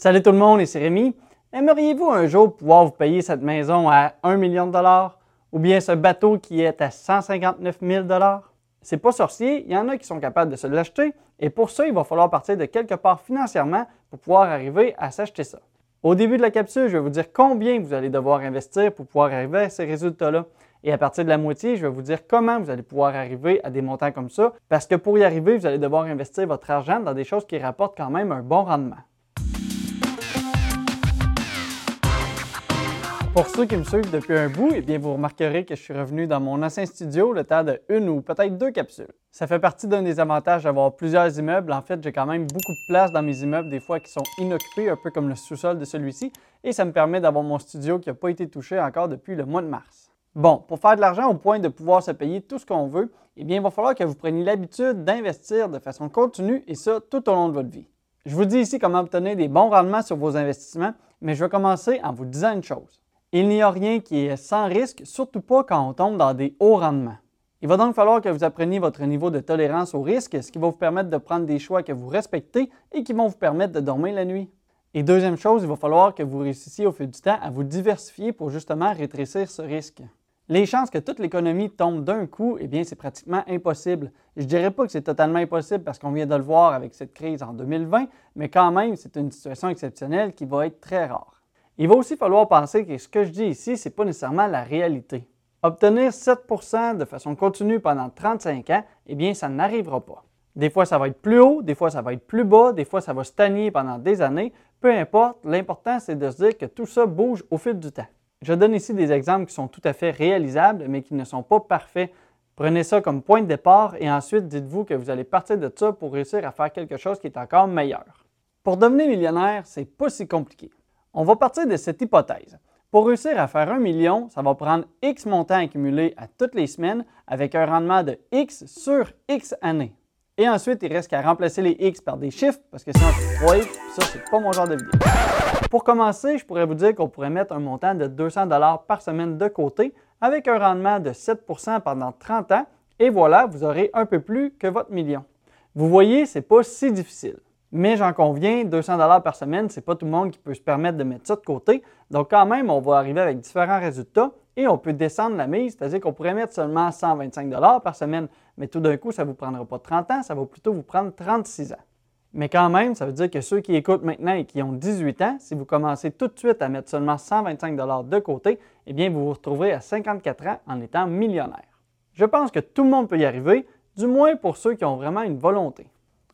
Salut tout le monde, ici Rémi. Aimeriez-vous un jour pouvoir vous payer cette maison à 1 million de dollars ou bien ce bateau qui est à 159 000 dollars? C'est pas sorcier, il y en a qui sont capables de se l'acheter et pour ça, il va falloir partir de quelque part financièrement pour pouvoir arriver à s'acheter ça. Au début de la capsule, je vais vous dire combien vous allez devoir investir pour pouvoir arriver à ces résultats-là. Et à partir de la moitié, je vais vous dire comment vous allez pouvoir arriver à des montants comme ça, parce que pour y arriver, vous allez devoir investir votre argent dans des choses qui rapportent quand même un bon rendement. Pour ceux qui me suivent depuis un bout, eh bien, vous remarquerez que je suis revenu dans mon ancien studio le temps de une ou peut-être deux capsules. Ça fait partie d'un des avantages d'avoir plusieurs immeubles. En fait, j'ai quand même beaucoup de place dans mes immeubles, des fois qui sont inoccupés, un peu comme le sous-sol de celui-ci, et ça me permet d'avoir mon studio qui n'a pas été touché encore depuis le mois de mars. Bon, pour faire de l'argent au point de pouvoir se payer tout ce qu'on veut, eh bien, il va falloir que vous preniez l'habitude d'investir de façon continue et ça tout au long de votre vie. Je vous dis ici comment obtenir des bons rendements sur vos investissements, mais je vais commencer en vous disant une chose. Il n'y a rien qui est sans risque, surtout pas quand on tombe dans des hauts rendements. Il va donc falloir que vous appreniez votre niveau de tolérance au risque, ce qui va vous permettre de prendre des choix que vous respectez et qui vont vous permettre de dormir la nuit. Et deuxième chose, il va falloir que vous réussissiez au fil du temps à vous diversifier pour justement rétrécir ce risque. Les chances que toute l'économie tombe d'un coup, eh bien, c'est pratiquement impossible. Je ne dirais pas que c'est totalement impossible parce qu'on vient de le voir avec cette crise en 2020, mais quand même, c'est une situation exceptionnelle qui va être très rare. Il va aussi falloir penser que ce que je dis ici, ce n'est pas nécessairement la réalité. Obtenir 7% de façon continue pendant 35 ans, eh bien, ça n'arrivera pas. Des fois, ça va être plus haut, des fois, ça va être plus bas, des fois, ça va stagner pendant des années. Peu importe, l'important, c'est de se dire que tout ça bouge au fil du temps. Je donne ici des exemples qui sont tout à fait réalisables, mais qui ne sont pas parfaits. Prenez ça comme point de départ et ensuite dites-vous que vous allez partir de ça pour réussir à faire quelque chose qui est encore meilleur. Pour devenir millionnaire, c'est pas si compliqué. On va partir de cette hypothèse. Pour réussir à faire un million, ça va prendre X montants accumulés à toutes les semaines avec un rendement de X sur X années. Et ensuite, il reste qu'à remplacer les X par des chiffres parce que sinon c'est 3 X, ça c'est pas mon genre de vidéo. Pour commencer, je pourrais vous dire qu'on pourrait mettre un montant de 200 par semaine de côté avec un rendement de 7% pendant 30 ans et voilà, vous aurez un peu plus que votre million. Vous voyez, c'est pas si difficile. Mais j'en conviens, 200 dollars par semaine, c'est pas tout le monde qui peut se permettre de mettre ça de côté. Donc quand même, on va arriver avec différents résultats et on peut descendre la mise, c'est-à-dire qu'on pourrait mettre seulement 125 dollars par semaine, mais tout d'un coup, ça ne vous prendra pas 30 ans, ça va plutôt vous prendre 36 ans. Mais quand même, ça veut dire que ceux qui écoutent maintenant et qui ont 18 ans, si vous commencez tout de suite à mettre seulement 125 dollars de côté, eh bien vous vous retrouverez à 54 ans en étant millionnaire. Je pense que tout le monde peut y arriver, du moins pour ceux qui ont vraiment une volonté.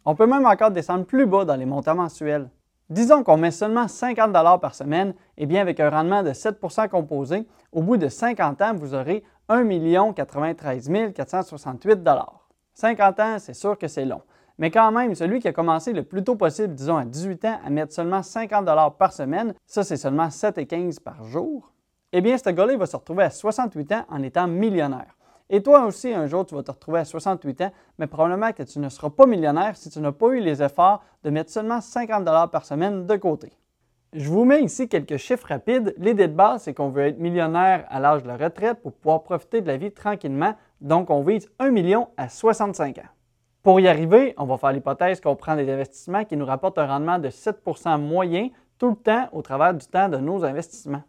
On peut même encore descendre plus bas dans les montants mensuels. Disons qu'on met seulement 50 par semaine, et eh bien avec un rendement de 7% composé, au bout de 50 ans, vous aurez 1 93 468 50 ans, c'est sûr que c'est long. Mais quand même, celui qui a commencé le plus tôt possible, disons à 18 ans, à mettre seulement 50 par semaine, ça c'est seulement 7,15 par jour, eh bien ce gars-là va se retrouver à 68 ans en étant millionnaire. Et toi aussi, un jour, tu vas te retrouver à 68 ans, mais probablement que tu ne seras pas millionnaire si tu n'as pas eu les efforts de mettre seulement 50 par semaine de côté. Je vous mets ici quelques chiffres rapides. L'idée de base, c'est qu'on veut être millionnaire à l'âge de la retraite pour pouvoir profiter de la vie tranquillement. Donc, on vise 1 million à 65 ans. Pour y arriver, on va faire l'hypothèse qu'on prend des investissements qui nous rapportent un rendement de 7% moyen tout le temps au travers du temps de nos investissements.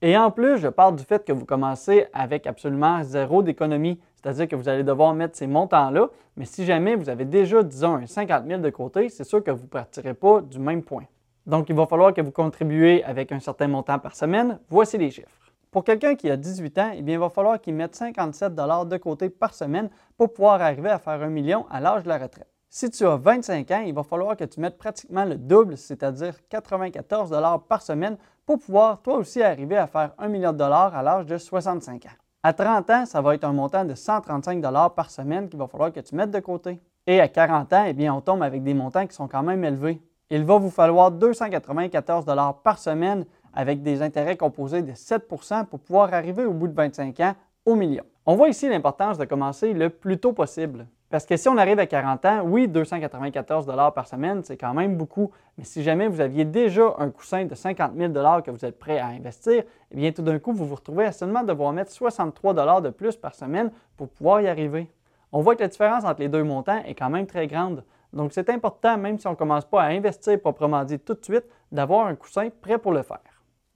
Et en plus, je parle du fait que vous commencez avec absolument zéro d'économie, c'est-à-dire que vous allez devoir mettre ces montants-là, mais si jamais vous avez déjà, disons, un 50 000 de côté, c'est sûr que vous ne partirez pas du même point. Donc, il va falloir que vous contribuez avec un certain montant par semaine. Voici les chiffres. Pour quelqu'un qui a 18 ans, eh il va falloir qu'il mette 57 de côté par semaine pour pouvoir arriver à faire un million à l'âge de la retraite. Si tu as 25 ans, il va falloir que tu mettes pratiquement le double, c'est-à-dire 94 par semaine pour pouvoir toi aussi arriver à faire 1 million de dollars à l'âge de 65 ans. À 30 ans, ça va être un montant de 135 par semaine qu'il va falloir que tu mettes de côté. Et à 40 ans, eh bien, on tombe avec des montants qui sont quand même élevés. Il va vous falloir 294 par semaine avec des intérêts composés de 7% pour pouvoir arriver au bout de 25 ans au million. On voit ici l'importance de commencer le plus tôt possible. Parce que si on arrive à 40 ans, oui, 294 par semaine, c'est quand même beaucoup. Mais si jamais vous aviez déjà un coussin de 50 000 que vous êtes prêt à investir, eh bien, tout d'un coup, vous vous retrouvez à seulement devoir mettre 63 de plus par semaine pour pouvoir y arriver. On voit que la différence entre les deux montants est quand même très grande. Donc c'est important, même si on ne commence pas à investir proprement dit tout de suite, d'avoir un coussin prêt pour le faire.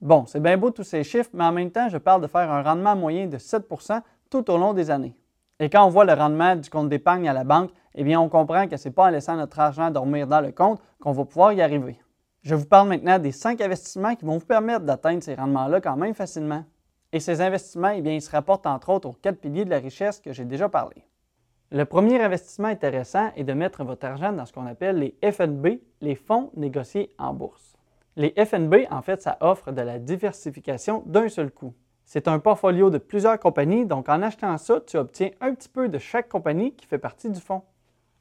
Bon, c'est bien beau tous ces chiffres, mais en même temps, je parle de faire un rendement moyen de 7% tout au long des années. Et quand on voit le rendement du compte d'épargne à la banque, eh bien, on comprend que ce n'est pas en laissant notre argent dormir dans le compte qu'on va pouvoir y arriver. Je vous parle maintenant des cinq investissements qui vont vous permettre d'atteindre ces rendements-là quand même facilement. Et ces investissements, eh ils se rapportent entre autres aux quatre piliers de la richesse que j'ai déjà parlé. Le premier investissement intéressant est de mettre votre argent dans ce qu'on appelle les FNB, les fonds négociés en bourse. Les FNB, en fait, ça offre de la diversification d'un seul coup. C'est un portfolio de plusieurs compagnies, donc en achetant ça, tu obtiens un petit peu de chaque compagnie qui fait partie du fonds.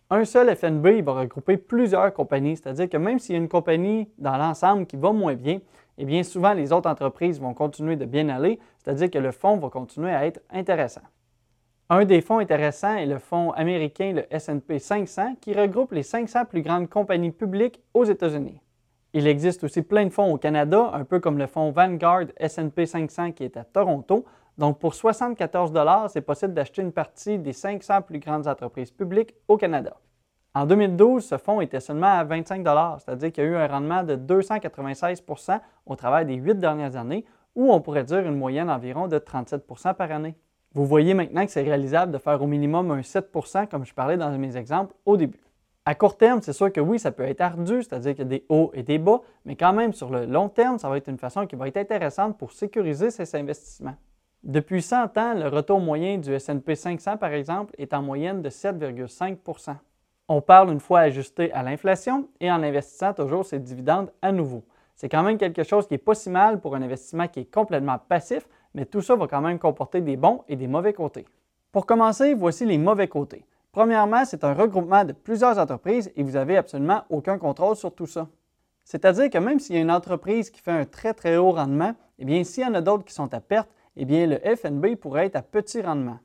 Un seul FNB va regrouper plusieurs compagnies, c'est-à-dire que même s'il y a une compagnie dans l'ensemble qui va moins bien, eh bien souvent les autres entreprises vont continuer de bien aller, c'est-à-dire que le fonds va continuer à être intéressant. Un des fonds intéressants est le fonds américain, le SP 500, qui regroupe les 500 plus grandes compagnies publiques aux États-Unis. Il existe aussi plein de fonds au Canada, un peu comme le fonds Vanguard SP 500 qui est à Toronto. Donc pour 74 c'est possible d'acheter une partie des 500 plus grandes entreprises publiques au Canada. En 2012, ce fonds était seulement à 25 c'est-à-dire qu'il y a eu un rendement de 296% au travers des huit dernières années, ou on pourrait dire une moyenne environ de 37% par année. Vous voyez maintenant que c'est réalisable de faire au minimum un 7% comme je parlais dans mes exemples au début. À court terme, c'est sûr que oui, ça peut être ardu, c'est-à-dire qu'il y a des hauts et des bas, mais quand même, sur le long terme, ça va être une façon qui va être intéressante pour sécuriser ces investissements. Depuis 100 ans, le retour moyen du SP 500, par exemple, est en moyenne de 7,5% On parle une fois ajusté à l'inflation et en investissant toujours ses dividendes à nouveau. C'est quand même quelque chose qui n'est pas si mal pour un investissement qui est complètement passif, mais tout ça va quand même comporter des bons et des mauvais côtés. Pour commencer, voici les mauvais côtés. Premièrement, c'est un regroupement de plusieurs entreprises et vous n'avez absolument aucun contrôle sur tout ça. C'est-à-dire que même s'il y a une entreprise qui fait un très très haut rendement, eh bien s'il y en a d'autres qui sont à perte, eh bien le FNB pourrait être à petit rendement.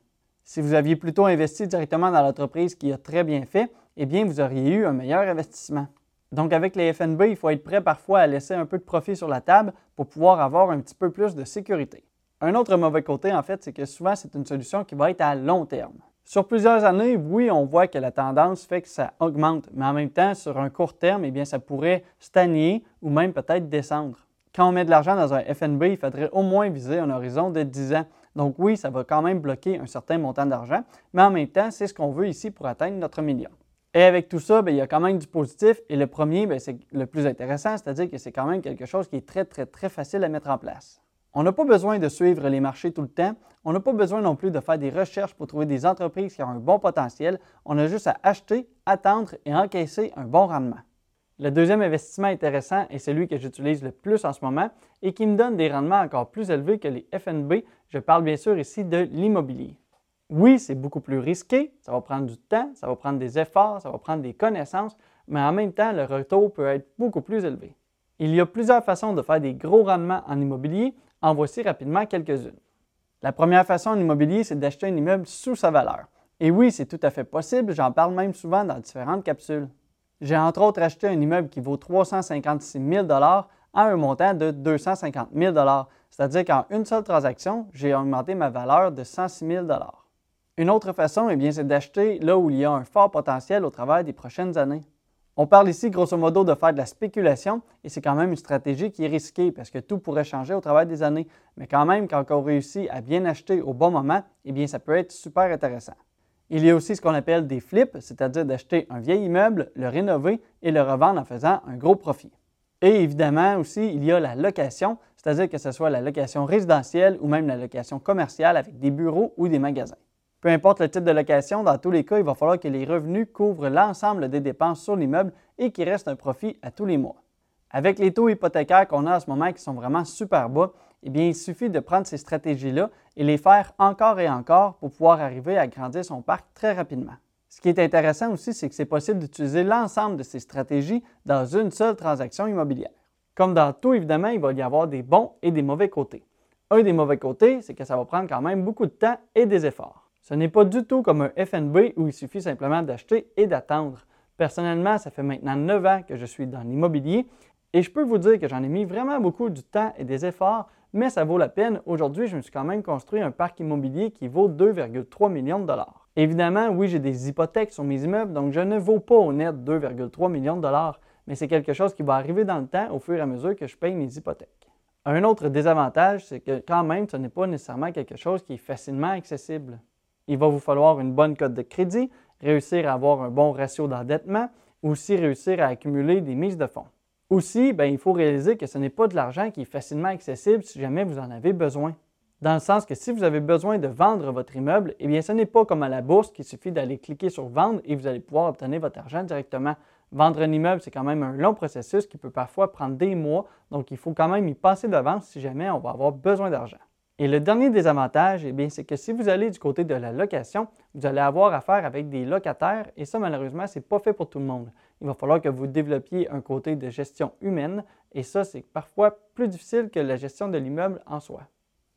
Si vous aviez plutôt investi directement dans l'entreprise qui a très bien fait, eh bien vous auriez eu un meilleur investissement. Donc avec les FNB, il faut être prêt parfois à laisser un peu de profit sur la table pour pouvoir avoir un petit peu plus de sécurité. Un autre mauvais côté, en fait, c'est que souvent c'est une solution qui va être à long terme. Sur plusieurs années, oui, on voit que la tendance fait que ça augmente, mais en même temps, sur un court terme, eh bien, ça pourrait stagner ou même peut-être descendre. Quand on met de l'argent dans un FNB, il faudrait au moins viser un horizon de 10 ans. Donc oui, ça va quand même bloquer un certain montant d'argent, mais en même temps, c'est ce qu'on veut ici pour atteindre notre million. Et avec tout ça, bien, il y a quand même du positif. Et le premier, c'est le plus intéressant, c'est-à-dire que c'est quand même quelque chose qui est très, très, très facile à mettre en place. On n'a pas besoin de suivre les marchés tout le temps. On n'a pas besoin non plus de faire des recherches pour trouver des entreprises qui ont un bon potentiel. On a juste à acheter, attendre et encaisser un bon rendement. Le deuxième investissement intéressant est celui que j'utilise le plus en ce moment et qui me donne des rendements encore plus élevés que les FNB. Je parle bien sûr ici de l'immobilier. Oui, c'est beaucoup plus risqué, ça va prendre du temps, ça va prendre des efforts, ça va prendre des connaissances, mais en même temps, le retour peut être beaucoup plus élevé. Il y a plusieurs façons de faire des gros rendements en immobilier en voici rapidement quelques-unes. La première façon en immobilier, c'est d'acheter un immeuble sous sa valeur. Et oui, c'est tout à fait possible, j'en parle même souvent dans différentes capsules. J'ai entre autres acheté un immeuble qui vaut 356 000 à un montant de 250 000 c'est-à-dire qu'en une seule transaction, j'ai augmenté ma valeur de 106 000 Une autre façon, eh c'est d'acheter là où il y a un fort potentiel au travers des prochaines années. On parle ici grosso modo de faire de la spéculation et c'est quand même une stratégie qui est risquée parce que tout pourrait changer au travers des années. Mais quand même, quand on réussit à bien acheter au bon moment, eh bien ça peut être super intéressant. Il y a aussi ce qu'on appelle des flips, c'est-à-dire d'acheter un vieil immeuble, le rénover et le revendre en faisant un gros profit. Et évidemment aussi, il y a la location, c'est-à-dire que ce soit la location résidentielle ou même la location commerciale avec des bureaux ou des magasins. Peu importe le type de location, dans tous les cas, il va falloir que les revenus couvrent l'ensemble des dépenses sur l'immeuble et qu'il reste un profit à tous les mois. Avec les taux hypothécaires qu'on a en ce moment qui sont vraiment super bas, eh bien, il suffit de prendre ces stratégies-là et les faire encore et encore pour pouvoir arriver à grandir son parc très rapidement. Ce qui est intéressant aussi, c'est que c'est possible d'utiliser l'ensemble de ces stratégies dans une seule transaction immobilière. Comme dans tout, évidemment, il va y avoir des bons et des mauvais côtés. Un des mauvais côtés, c'est que ça va prendre quand même beaucoup de temps et des efforts. Ce n'est pas du tout comme un FNB où il suffit simplement d'acheter et d'attendre. Personnellement, ça fait maintenant 9 ans que je suis dans l'immobilier et je peux vous dire que j'en ai mis vraiment beaucoup du temps et des efforts, mais ça vaut la peine. Aujourd'hui, je me suis quand même construit un parc immobilier qui vaut 2,3 millions de dollars. Évidemment, oui, j'ai des hypothèques sur mes immeubles, donc je ne vaux pas au net 2,3 millions de dollars, mais c'est quelque chose qui va arriver dans le temps au fur et à mesure que je paye mes hypothèques. Un autre désavantage, c'est que quand même, ce n'est pas nécessairement quelque chose qui est facilement accessible. Il va vous falloir une bonne cote de crédit, réussir à avoir un bon ratio d'endettement, aussi réussir à accumuler des mises de fonds. Aussi, ben, il faut réaliser que ce n'est pas de l'argent qui est facilement accessible si jamais vous en avez besoin. Dans le sens que si vous avez besoin de vendre votre immeuble, eh ce n'est pas comme à la bourse qu'il suffit d'aller cliquer sur vendre et vous allez pouvoir obtenir votre argent directement. Vendre un immeuble, c'est quand même un long processus qui peut parfois prendre des mois, donc il faut quand même y passer d'avance si jamais on va avoir besoin d'argent. Et le dernier désavantage, eh bien, c'est que si vous allez du côté de la location, vous allez avoir affaire avec des locataires et ça, malheureusement, ce n'est pas fait pour tout le monde. Il va falloir que vous développiez un côté de gestion humaine et ça, c'est parfois plus difficile que la gestion de l'immeuble en soi.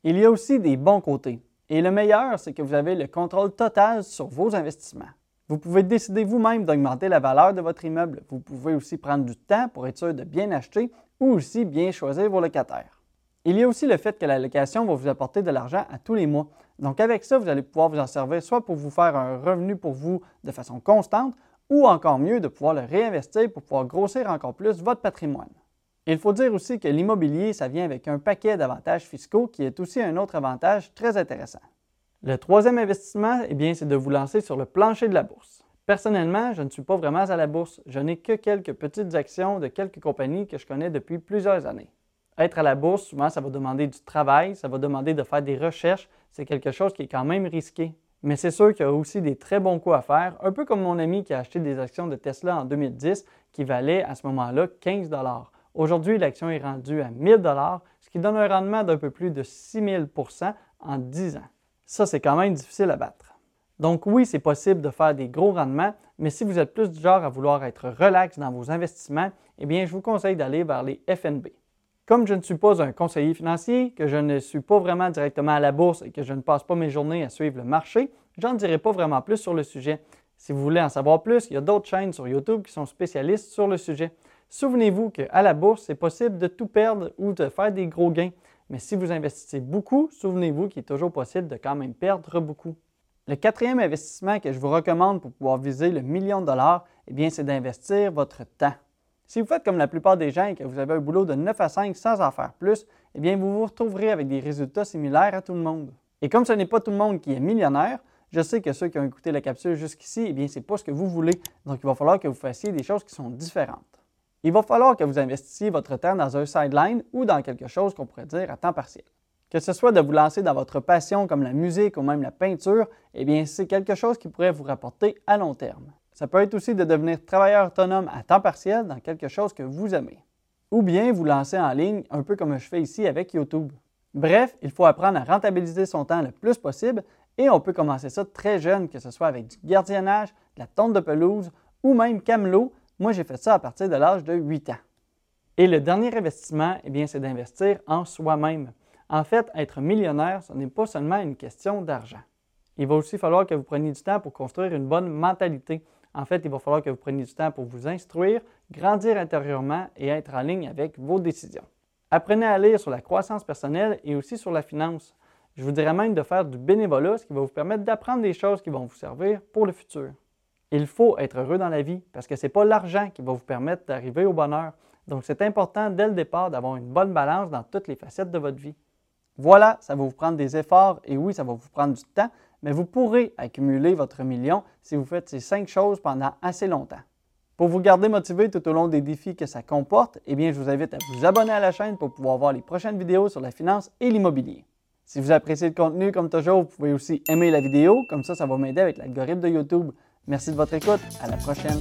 Il y a aussi des bons côtés. Et le meilleur, c'est que vous avez le contrôle total sur vos investissements. Vous pouvez décider vous-même d'augmenter la valeur de votre immeuble. Vous pouvez aussi prendre du temps pour être sûr de bien acheter ou aussi bien choisir vos locataires. Il y a aussi le fait que la location va vous apporter de l'argent à tous les mois. Donc avec ça, vous allez pouvoir vous en servir soit pour vous faire un revenu pour vous de façon constante ou encore mieux de pouvoir le réinvestir pour pouvoir grossir encore plus votre patrimoine. Il faut dire aussi que l'immobilier, ça vient avec un paquet d'avantages fiscaux qui est aussi un autre avantage très intéressant. Le troisième investissement, eh bien, c'est de vous lancer sur le plancher de la bourse. Personnellement, je ne suis pas vraiment à la bourse. Je n'ai que quelques petites actions de quelques compagnies que je connais depuis plusieurs années. Être à la bourse, souvent, ça va demander du travail, ça va demander de faire des recherches. C'est quelque chose qui est quand même risqué. Mais c'est sûr qu'il y a aussi des très bons coups à faire, un peu comme mon ami qui a acheté des actions de Tesla en 2010 qui valaient à ce moment-là 15 Aujourd'hui, l'action est rendue à 1000 dollars, ce qui donne un rendement d'un peu plus de 6000% en 10 ans. Ça, c'est quand même difficile à battre. Donc oui, c'est possible de faire des gros rendements, mais si vous êtes plus du genre à vouloir être relax dans vos investissements, eh bien, je vous conseille d'aller vers les FNB. Comme je ne suis pas un conseiller financier, que je ne suis pas vraiment directement à la bourse et que je ne passe pas mes journées à suivre le marché, j'en dirai pas vraiment plus sur le sujet. Si vous voulez en savoir plus, il y a d'autres chaînes sur YouTube qui sont spécialistes sur le sujet. Souvenez-vous qu'à la bourse, c'est possible de tout perdre ou de faire des gros gains. Mais si vous investissez beaucoup, souvenez-vous qu'il est toujours possible de quand même perdre beaucoup. Le quatrième investissement que je vous recommande pour pouvoir viser le million de dollars, eh bien, c'est d'investir votre temps. Si vous faites comme la plupart des gens et que vous avez un boulot de 9 à 5 sans en faire plus, eh bien, vous vous retrouverez avec des résultats similaires à tout le monde. Et comme ce n'est pas tout le monde qui est millionnaire, je sais que ceux qui ont écouté la capsule jusqu'ici, eh bien, ce n'est pas ce que vous voulez. Donc, il va falloir que vous fassiez des choses qui sont différentes. Il va falloir que vous investissiez votre temps dans un sideline ou dans quelque chose qu'on pourrait dire à temps partiel. Que ce soit de vous lancer dans votre passion comme la musique ou même la peinture, eh bien, c'est quelque chose qui pourrait vous rapporter à long terme. Ça peut être aussi de devenir travailleur autonome à temps partiel dans quelque chose que vous aimez. Ou bien vous lancer en ligne, un peu comme je fais ici avec YouTube. Bref, il faut apprendre à rentabiliser son temps le plus possible et on peut commencer ça très jeune, que ce soit avec du gardiennage, de la tonte de pelouse ou même camelot, moi, j'ai fait ça à partir de l'âge de 8 ans. Et le dernier investissement, eh bien, c'est d'investir en soi-même. En fait, être millionnaire, ce n'est pas seulement une question d'argent. Il va aussi falloir que vous preniez du temps pour construire une bonne mentalité. En fait, il va falloir que vous preniez du temps pour vous instruire, grandir intérieurement et être en ligne avec vos décisions. Apprenez à lire sur la croissance personnelle et aussi sur la finance. Je vous dirais même de faire du bénévolat, ce qui va vous permettre d'apprendre des choses qui vont vous servir pour le futur. Il faut être heureux dans la vie parce que ce n'est pas l'argent qui va vous permettre d'arriver au bonheur. Donc, c'est important dès le départ d'avoir une bonne balance dans toutes les facettes de votre vie. Voilà, ça va vous prendre des efforts et oui, ça va vous prendre du temps, mais vous pourrez accumuler votre million si vous faites ces cinq choses pendant assez longtemps. Pour vous garder motivé tout au long des défis que ça comporte, eh bien, je vous invite à vous abonner à la chaîne pour pouvoir voir les prochaines vidéos sur la finance et l'immobilier. Si vous appréciez le contenu, comme toujours, vous pouvez aussi aimer la vidéo, comme ça, ça va m'aider avec l'algorithme de YouTube. Merci de votre écoute. À la prochaine.